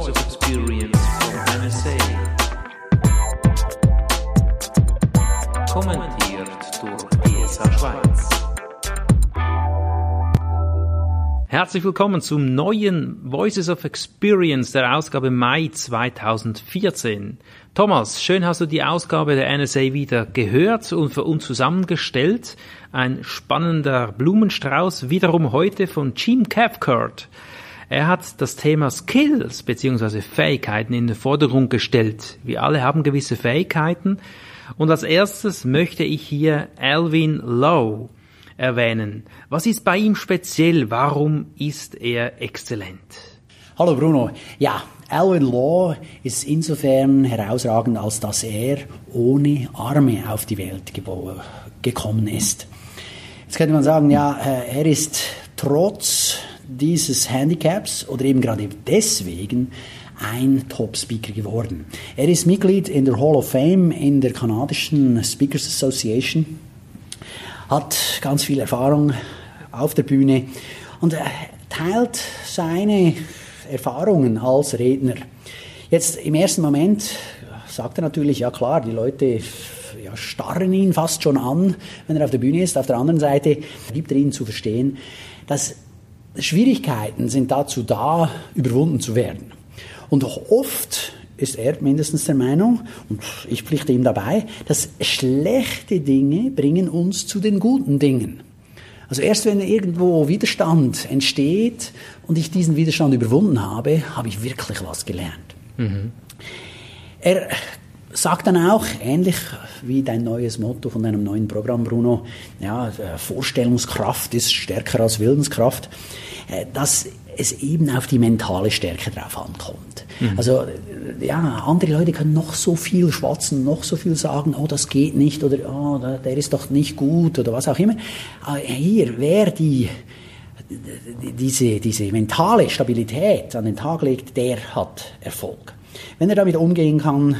voice of experience from NSA. Kommentiert durch ESA Schweiz. Herzlich willkommen zum neuen Voices of Experience der Ausgabe Mai 2014. Thomas, schön hast du die Ausgabe der NSA wieder gehört und für uns zusammengestellt. Ein spannender Blumenstrauß, wiederum heute von Jim Cathcart. Er hat das Thema Skills bzw. Fähigkeiten in den Vordergrund gestellt. Wir alle haben gewisse Fähigkeiten. Und als erstes möchte ich hier Alvin Lowe erwähnen. Was ist bei ihm speziell? Warum ist er exzellent? Hallo Bruno. Ja, Alvin Law ist insofern herausragend, als dass er ohne Arme auf die Welt gekommen ist. Jetzt könnte man sagen, ja, äh, er ist trotz dieses Handicaps oder eben gerade deswegen ein Top-Speaker geworden. Er ist Mitglied in der Hall of Fame in der kanadischen Speakers Association, hat ganz viel Erfahrung auf der Bühne und teilt seine Erfahrungen als Redner. Jetzt im ersten Moment sagt er natürlich, ja klar, die Leute ja, starren ihn fast schon an, wenn er auf der Bühne ist. Auf der anderen Seite gibt er ihnen zu verstehen, dass Schwierigkeiten sind dazu da, überwunden zu werden. Und oft ist er mindestens der Meinung, und ich pflichte ihm dabei, dass schlechte Dinge bringen uns zu den guten Dingen. Also erst wenn irgendwo Widerstand entsteht und ich diesen Widerstand überwunden habe, habe ich wirklich was gelernt. Mhm. Er sagt dann auch, ähnlich wie dein neues Motto von deinem neuen Programm, Bruno, ja, Vorstellungskraft ist stärker als Willenskraft, äh, dass es eben auf die mentale Stärke drauf ankommt. Mhm. Also, ja, andere Leute können noch so viel schwatzen, noch so viel sagen, oh, das geht nicht, oder, oh, der ist doch nicht gut, oder was auch immer. Aber hier, wer die, diese, diese mentale Stabilität an den Tag legt, der hat Erfolg. Wenn er damit umgehen kann,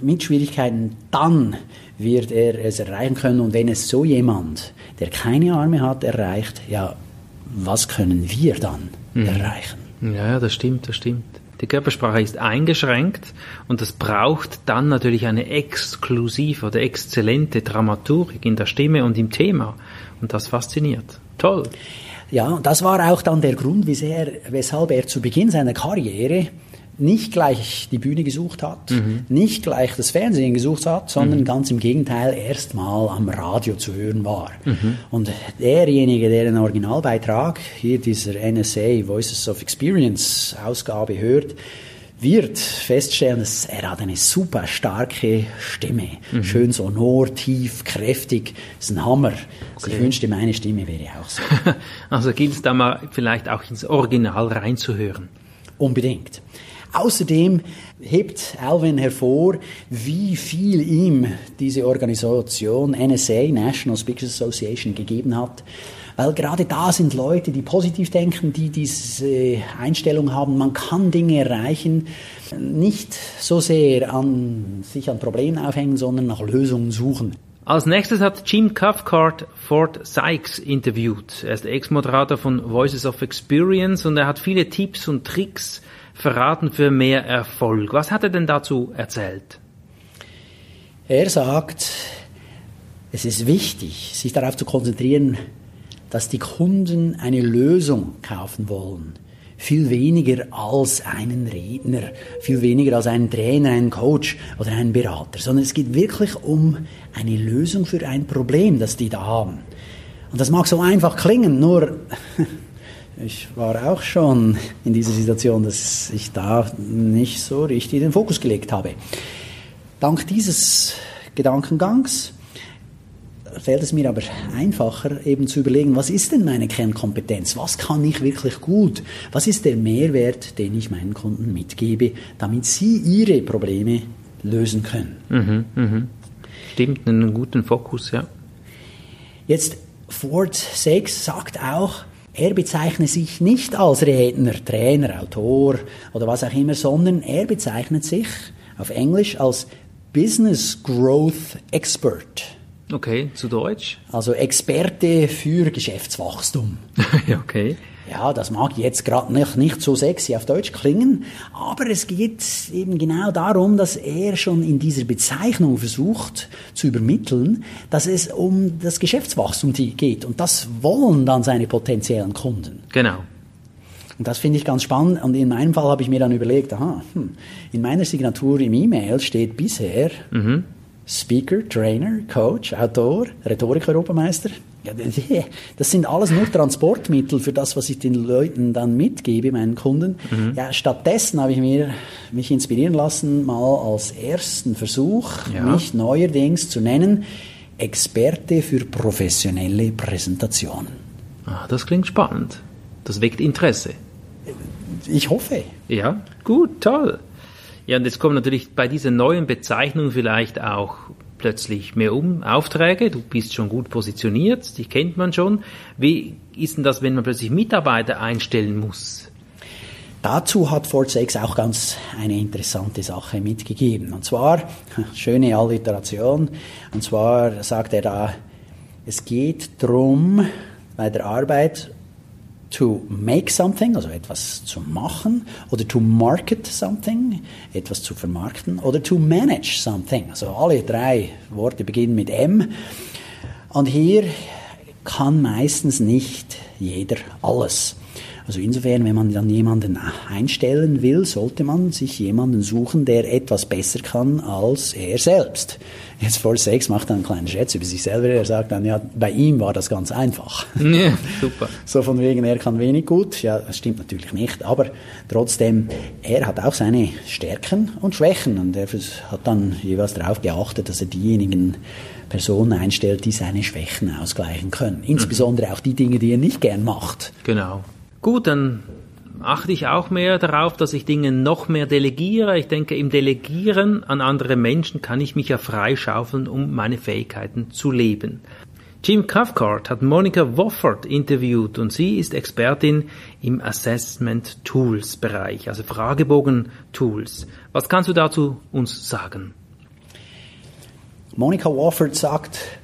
mit Schwierigkeiten, dann wird er es erreichen können. Und wenn es so jemand, der keine Arme hat, erreicht, ja, was können wir dann mhm. erreichen? Ja, das stimmt, das stimmt. Die Körpersprache ist eingeschränkt und es braucht dann natürlich eine exklusive oder exzellente Dramaturgik in der Stimme und im Thema. Und das fasziniert. Toll. Ja, das war auch dann der Grund, weshalb er zu Beginn seiner Karriere nicht gleich die Bühne gesucht hat, mhm. nicht gleich das Fernsehen gesucht hat, sondern mhm. ganz im Gegenteil erstmal am Radio zu hören war. Mhm. Und derjenige, der den Originalbeitrag hier dieser NSA Voices of Experience Ausgabe hört, wird feststellen, dass er hat eine super starke Stimme. Mhm. Schön sonor, tief, kräftig. Das ist ein Hammer. Also ich wünschte, meine Stimme wäre auch so. Also gilt es da mal vielleicht auch ins Original reinzuhören. Unbedingt. Außerdem hebt Alvin hervor, wie viel ihm diese Organisation NSA, National Speakers Association, gegeben hat. Weil gerade da sind Leute, die positiv denken, die diese Einstellung haben, man kann Dinge erreichen, nicht so sehr an sich an Problemen aufhängen, sondern nach Lösungen suchen. Als nächstes hat Jim Cathcart Ford Sykes interviewt. Er ist Ex-Moderator von Voices of Experience und er hat viele Tipps und Tricks verraten für mehr Erfolg. Was hat er denn dazu erzählt? Er sagt, es ist wichtig, sich darauf zu konzentrieren, dass die Kunden eine Lösung kaufen wollen. Viel weniger als einen Redner, viel weniger als einen Trainer, einen Coach oder einen Berater, sondern es geht wirklich um eine Lösung für ein Problem, das die da haben. Und das mag so einfach klingen, nur ich war auch schon in dieser Situation, dass ich da nicht so richtig den Fokus gelegt habe. Dank dieses Gedankengangs fällt es mir aber einfacher, eben zu überlegen, was ist denn meine Kernkompetenz? Was kann ich wirklich gut? Was ist der Mehrwert, den ich meinen Kunden mitgebe, damit sie ihre Probleme lösen können? Mhm, mh. Stimmt, einen guten Fokus, ja. Jetzt Ford 6 sagt auch, er bezeichnet sich nicht als Redner, Trainer, Autor oder was auch immer, sondern er bezeichnet sich auf Englisch als Business Growth Expert. Okay, zu Deutsch? Also Experte für Geschäftswachstum. okay. Ja, das mag jetzt gerade nicht, nicht so sexy auf Deutsch klingen, aber es geht eben genau darum, dass er schon in dieser Bezeichnung versucht zu übermitteln, dass es um das Geschäftswachstum geht und das wollen dann seine potenziellen Kunden. Genau. Und das finde ich ganz spannend. Und in meinem Fall habe ich mir dann überlegt, aha, hm, in meiner Signatur im E-Mail steht bisher mhm. Speaker, Trainer, Coach, Autor, Rhetorik-Europameister. Ja, das sind alles nur Transportmittel für das, was ich den Leuten dann mitgebe, meinen Kunden. Mhm. Ja, stattdessen habe ich mir mich inspirieren lassen, mal als ersten Versuch, ja. mich neuerdings zu nennen, Experte für professionelle Präsentationen. Ah, das klingt spannend. Das weckt Interesse. Ich hoffe. Ja, gut, toll. Ja, und jetzt kommen natürlich bei dieser neuen Bezeichnung vielleicht auch plötzlich mehr um Aufträge. Du bist schon gut positioniert, dich kennt man schon. Wie ist denn das, wenn man plötzlich Mitarbeiter einstellen muss? Dazu hat Sachs auch ganz eine interessante Sache mitgegeben. Und zwar, schöne Alliteration, und zwar sagt er da, es geht darum, bei der Arbeit to make something, also etwas zu machen, oder to market something, etwas zu vermarkten, oder to manage something. Also alle drei Worte beginnen mit M. Und hier kann meistens nicht jeder alles. Also insofern, wenn man dann jemanden einstellen will, sollte man sich jemanden suchen, der etwas besser kann als er selbst. Jetzt vor Sex macht er einen kleinen Schätz über sich selber. Er sagt dann, ja, bei ihm war das ganz einfach. Ja, super. So von wegen, er kann wenig gut. Ja, das stimmt natürlich nicht. Aber trotzdem, er hat auch seine Stärken und Schwächen. Und er hat dann jeweils darauf geachtet, dass er diejenigen Personen einstellt, die seine Schwächen ausgleichen können. Insbesondere mhm. auch die Dinge, die er nicht gern macht. Genau. Gut, dann achte ich auch mehr darauf, dass ich Dinge noch mehr delegiere. Ich denke, im Delegieren an andere Menschen kann ich mich ja freischaufeln, um meine Fähigkeiten zu leben. Jim Cathcart hat Monica Wofford interviewt und sie ist Expertin im Assessment Tools Bereich, also Fragebogen Tools. Was kannst du dazu uns sagen? Monica Wofford sagt,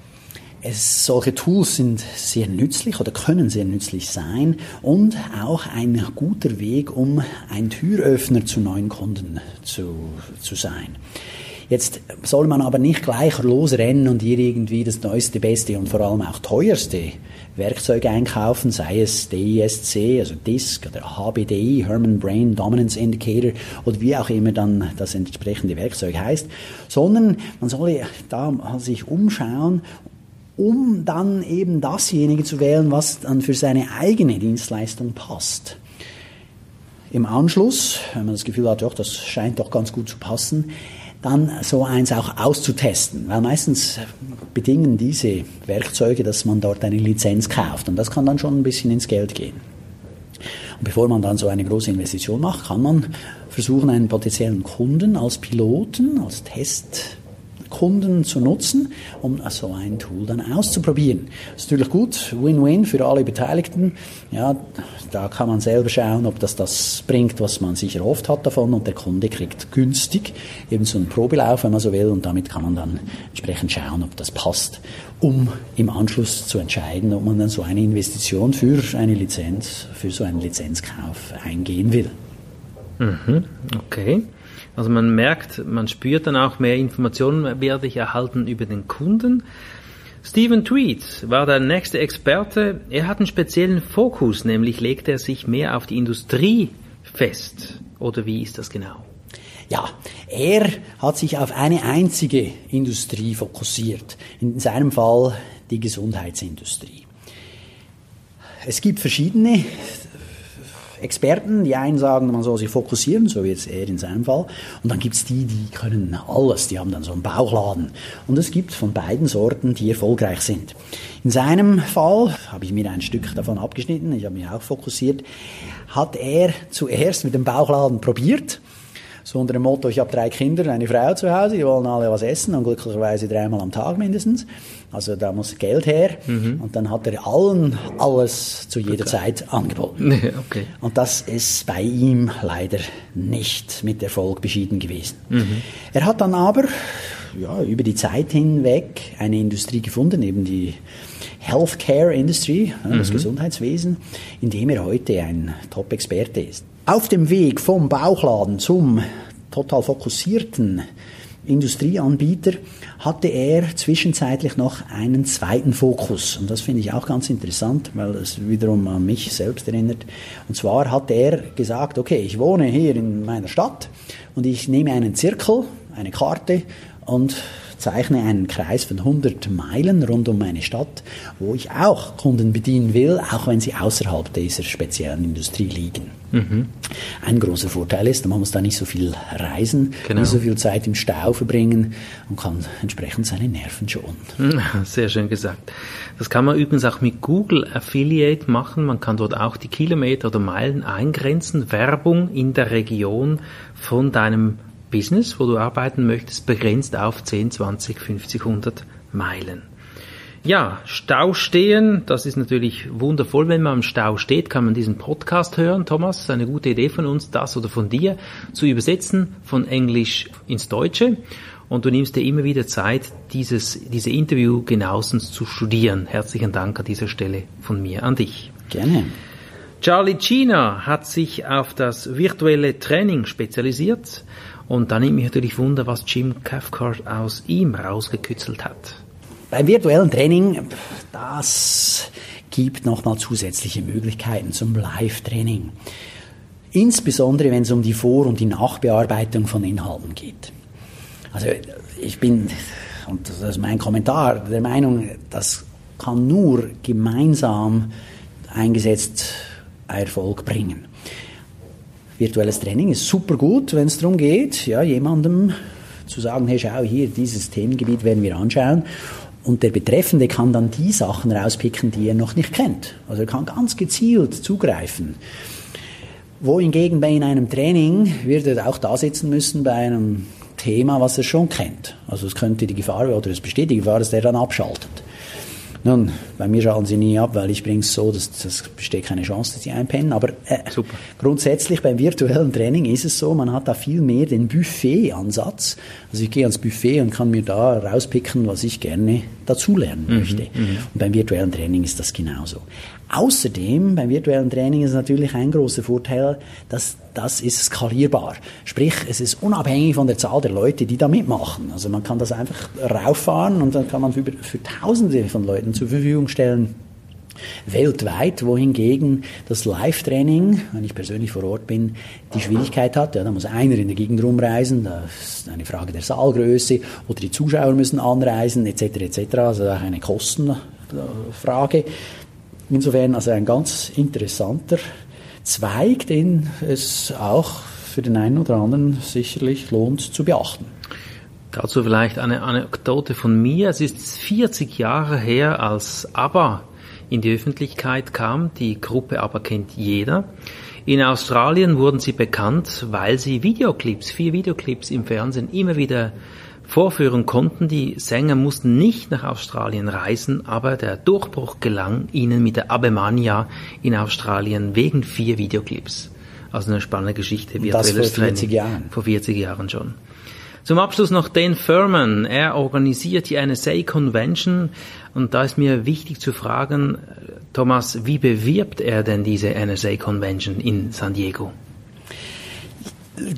es, solche Tools sind sehr nützlich oder können sehr nützlich sein und auch ein guter Weg, um ein Türöffner zu neuen Kunden zu, zu sein. Jetzt soll man aber nicht gleich losrennen und hier irgendwie das neueste, beste und vor allem auch teuerste Werkzeug einkaufen, sei es DISC, also DISC oder HBDI, Herman Brain Dominance Indicator oder wie auch immer dann das entsprechende Werkzeug heißt, sondern man soll da sich umschauen um dann eben dasjenige zu wählen, was dann für seine eigene Dienstleistung passt. Im Anschluss, wenn man das Gefühl hat, doch, das scheint doch ganz gut zu passen, dann so eins auch auszutesten, weil meistens bedingen diese Werkzeuge, dass man dort eine Lizenz kauft und das kann dann schon ein bisschen ins Geld gehen. Und bevor man dann so eine große Investition macht, kann man versuchen, einen potenziellen Kunden als Piloten, als Test Kunden zu nutzen, um so ein Tool dann auszuprobieren. Das ist natürlich gut, Win-Win für alle Beteiligten. Ja, da kann man selber schauen, ob das das bringt, was man sich erhofft hat davon und der Kunde kriegt günstig eben so einen Probelauf, wenn man so will, und damit kann man dann entsprechend schauen, ob das passt, um im Anschluss zu entscheiden, ob man dann so eine Investition für eine Lizenz, für so einen Lizenzkauf eingehen will. Mhm, okay. Also man merkt, man spürt dann auch mehr Informationen werde ich erhalten über den Kunden. Stephen Tweed war der nächste Experte. Er hat einen speziellen Fokus, nämlich legt er sich mehr auf die Industrie fest. Oder wie ist das genau? Ja, er hat sich auf eine einzige Industrie fokussiert. In seinem Fall die Gesundheitsindustrie. Es gibt verschiedene Experten, die einen sagen, man soll sich fokussieren, so wie jetzt er in seinem Fall. Und dann gibt es die, die können alles, die haben dann so einen Bauchladen. Und es gibt von beiden Sorten, die erfolgreich sind. In seinem Fall habe ich mir ein Stück davon abgeschnitten, ich habe mich auch fokussiert, hat er zuerst mit dem Bauchladen probiert so unter dem Motto, ich habe drei Kinder, eine Frau zu Hause, die wollen alle was essen und glücklicherweise dreimal am Tag mindestens. Also da muss Geld her. Mhm. Und dann hat er allen alles zu jeder okay. Zeit angeboten. okay. Und das ist bei ihm leider nicht mit Erfolg beschieden gewesen. Mhm. Er hat dann aber ja, über die Zeit hinweg eine Industrie gefunden, eben die Healthcare Industry, das mhm. Gesundheitswesen, in dem er heute ein Top-Experte ist. Auf dem Weg vom Bauchladen zum total fokussierten Industrieanbieter hatte er zwischenzeitlich noch einen zweiten Fokus. Und das finde ich auch ganz interessant, weil es wiederum an mich selbst erinnert. Und zwar hat er gesagt, okay, ich wohne hier in meiner Stadt und ich nehme einen Zirkel, eine Karte und zeichne einen Kreis von 100 Meilen rund um meine Stadt, wo ich auch Kunden bedienen will, auch wenn sie außerhalb dieser speziellen Industrie liegen. Mhm. Ein großer Vorteil ist, man muss da nicht so viel reisen, genau. nicht so viel Zeit im Stau verbringen und kann entsprechend seine Nerven schonen. Sehr schön gesagt. Das kann man übrigens auch mit Google Affiliate machen. Man kann dort auch die Kilometer oder Meilen eingrenzen, Werbung in der Region von deinem Business, wo du arbeiten möchtest, begrenzt auf 10, 20, 50, 100 Meilen. Ja, Stau stehen, das ist natürlich wundervoll, wenn man im Stau steht, kann man diesen Podcast hören. Thomas, ist eine gute Idee von uns, das oder von dir zu übersetzen von Englisch ins Deutsche. Und du nimmst dir immer wieder Zeit, dieses, diese Interview genauestens zu studieren. Herzlichen Dank an dieser Stelle von mir an dich. Gerne. Charlie China hat sich auf das virtuelle Training spezialisiert und da nimmt mich natürlich Wunder, was Jim Cathcart aus ihm rausgekützelt hat. Beim virtuellen Training, das gibt nochmal zusätzliche Möglichkeiten zum Live-Training. Insbesondere wenn es um die Vor- und die Nachbearbeitung von Inhalten geht. Also ich bin, und das ist mein Kommentar, der Meinung, das kann nur gemeinsam eingesetzt Erfolg bringen. Virtuelles Training ist super gut, wenn es darum geht, ja, jemandem zu sagen, hey, schau hier, dieses Themengebiet werden wir anschauen. Und der Betreffende kann dann die Sachen rauspicken, die er noch nicht kennt. Also er kann ganz gezielt zugreifen. Wohingegen bei in einem Training wird er auch da sitzen müssen bei einem Thema, was er schon kennt. Also es könnte die Gefahr oder es besteht die Gefahr, dass der dann abschaltet. Nun, bei mir schalten sie nie ab, weil ich bringe es so, dass das besteht keine Chance, dass sie einpennen. Aber äh, grundsätzlich beim virtuellen Training ist es so, man hat da viel mehr den Buffet-Ansatz. Also ich gehe ans Buffet und kann mir da rauspicken, was ich gerne dazulernen mhm, möchte. Mhm, und beim virtuellen Training ist das genauso. Außerdem, beim virtuellen Training ist natürlich ein großer Vorteil, dass das ist skalierbar. Sprich, es ist unabhängig von der Zahl der Leute, die da mitmachen. Also man kann das einfach rauffahren und dann kann man für, für Tausende von Leuten zur Verfügung stellen weltweit, wohingegen das Live-Training, wenn ich persönlich vor Ort bin, die Schwierigkeit hat. Ja, da muss einer in der Gegend rumreisen, das ist eine Frage der Saalgröße, oder die Zuschauer müssen anreisen, etc. etc. Also auch eine Kostenfrage. Insofern also ein ganz interessanter Zweig, den es auch für den einen oder anderen sicherlich lohnt zu beachten. Dazu vielleicht eine Anekdote von mir. Es ist 40 Jahre her, als ABBA in die Öffentlichkeit kam. Die Gruppe ABBA kennt jeder. In Australien wurden sie bekannt, weil sie Videoclips, vier Videoclips im Fernsehen immer wieder vorführen konnten. Die Sänger mussten nicht nach Australien reisen, aber der Durchbruch gelang ihnen mit der Abemania in Australien wegen vier Videoclips. Also eine spannende Geschichte. Das vor 40 Jahren. Vor 40 Jahren schon. Zum Abschluss noch Dan Furman. Er organisiert die NSA Convention und da ist mir wichtig zu fragen, Thomas, wie bewirbt er denn diese NSA Convention in San Diego?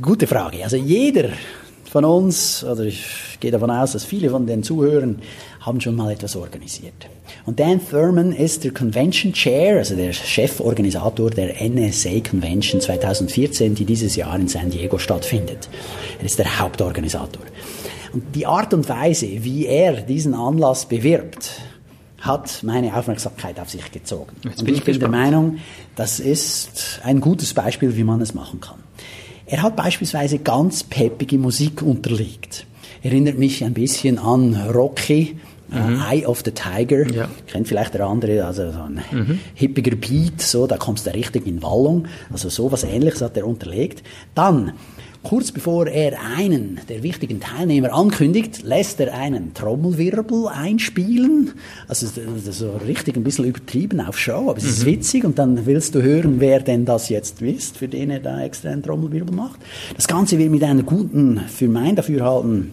Gute Frage. Also jeder von uns, oder ich gehe davon aus, dass viele von den Zuhörern haben schon mal etwas organisiert. Und Dan Thurman ist der Convention Chair, also der Cheforganisator der NSA Convention 2014, die dieses Jahr in San Diego stattfindet. Er ist der Hauptorganisator. Und die Art und Weise, wie er diesen Anlass bewirbt, hat meine Aufmerksamkeit auf sich gezogen. Jetzt und ich, ich bin der Meinung, das ist ein gutes Beispiel, wie man es machen kann. Er hat beispielsweise ganz peppige Musik unterlegt. Erinnert mich ein bisschen an Rocky, äh, mhm. Eye of the Tiger. Ja. Kennt vielleicht der andere, also so ein mhm. hippiger Beat, so, da kommst du richtig in Wallung. Also so was ähnliches hat er unterlegt. Dann Kurz bevor er einen der wichtigen Teilnehmer ankündigt, lässt er einen Trommelwirbel einspielen. Also so richtig ein bisschen übertrieben auf Show, aber es ist mhm. witzig und dann willst du hören, wer denn das jetzt ist, für den er da extra einen Trommelwirbel macht. Das Ganze wird mit einer guten, für mein Dafürhalten,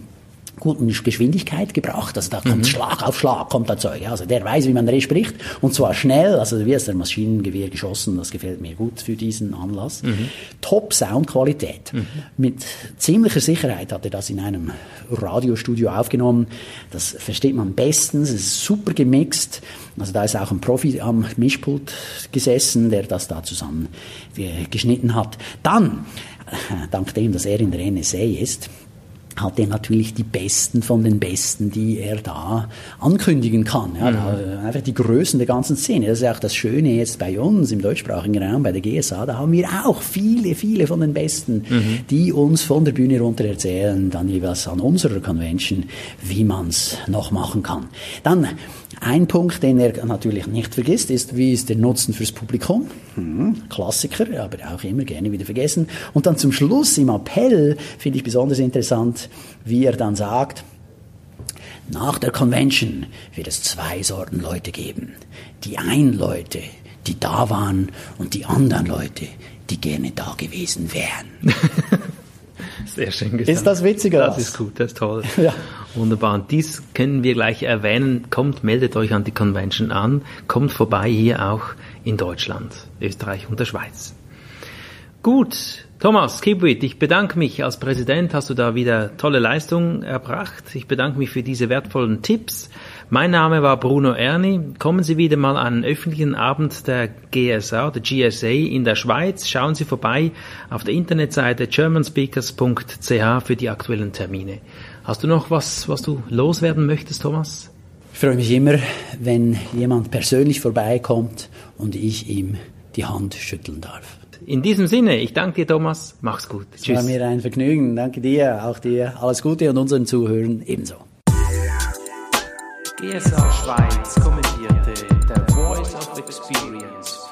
guten Geschwindigkeit gebracht. Also da kommt mhm. Schlag auf Schlag, kommt da Zeug. Also der weiß, wie man spricht und zwar schnell. Also wie ist der Maschinengewehr geschossen, das gefällt mir gut für diesen Anlass. Mhm. Top Soundqualität. Mhm. Mit ziemlicher Sicherheit hat er das in einem Radiostudio aufgenommen. Das versteht man bestens. Es ist super gemixt. Also da ist auch ein Profi am Mischpult gesessen, der das da zusammen geschnitten hat. Dann, äh, dank dem, dass er in der NSA ist, hat er natürlich die Besten von den Besten, die er da ankündigen kann. Ja, mhm. Einfach die Größen der ganzen Szene. Das ist auch das Schöne jetzt bei uns im deutschsprachigen Raum, bei der GSA. Da haben wir auch viele, viele von den Besten, mhm. die uns von der Bühne runter erzählen, dann jeweils an unserer Convention, wie man es noch machen kann. Dann ein Punkt, den er natürlich nicht vergisst, ist, wie ist der Nutzen fürs Publikum? Hm, Klassiker, aber auch immer gerne wieder vergessen. Und dann zum Schluss im Appell finde ich besonders interessant, wie er dann sagt, nach der Convention wird es zwei Sorten Leute geben. Die einen Leute, die da waren und die anderen Leute, die gerne da gewesen wären. Sehr schön gesagt. Ist das witziger? Das ist gut, das ist toll. Ja. Wunderbar. Und dies können wir gleich erwähnen. Kommt, meldet euch an die Convention an. Kommt vorbei hier auch in Deutschland, Österreich und der Schweiz. Gut, Thomas Kibwit, ich bedanke mich. Als Präsident hast du da wieder tolle Leistung erbracht. Ich bedanke mich für diese wertvollen Tipps. Mein Name war Bruno Erni. Kommen Sie wieder mal an einen öffentlichen Abend der GSA, der GSA in der Schweiz. Schauen Sie vorbei auf der Internetseite germanspeakers.ch für die aktuellen Termine. Hast du noch was, was du loswerden möchtest, Thomas? Ich freue mich immer, wenn jemand persönlich vorbeikommt und ich ihm die Hand schütteln darf. In diesem Sinne, ich danke dir, Thomas. Mach's gut. Es Tschüss. war mir ein Vergnügen. Danke dir, auch dir. Alles Gute und unseren Zuhörern ebenso. GSA Schweiz kommentierte The Voice of Experience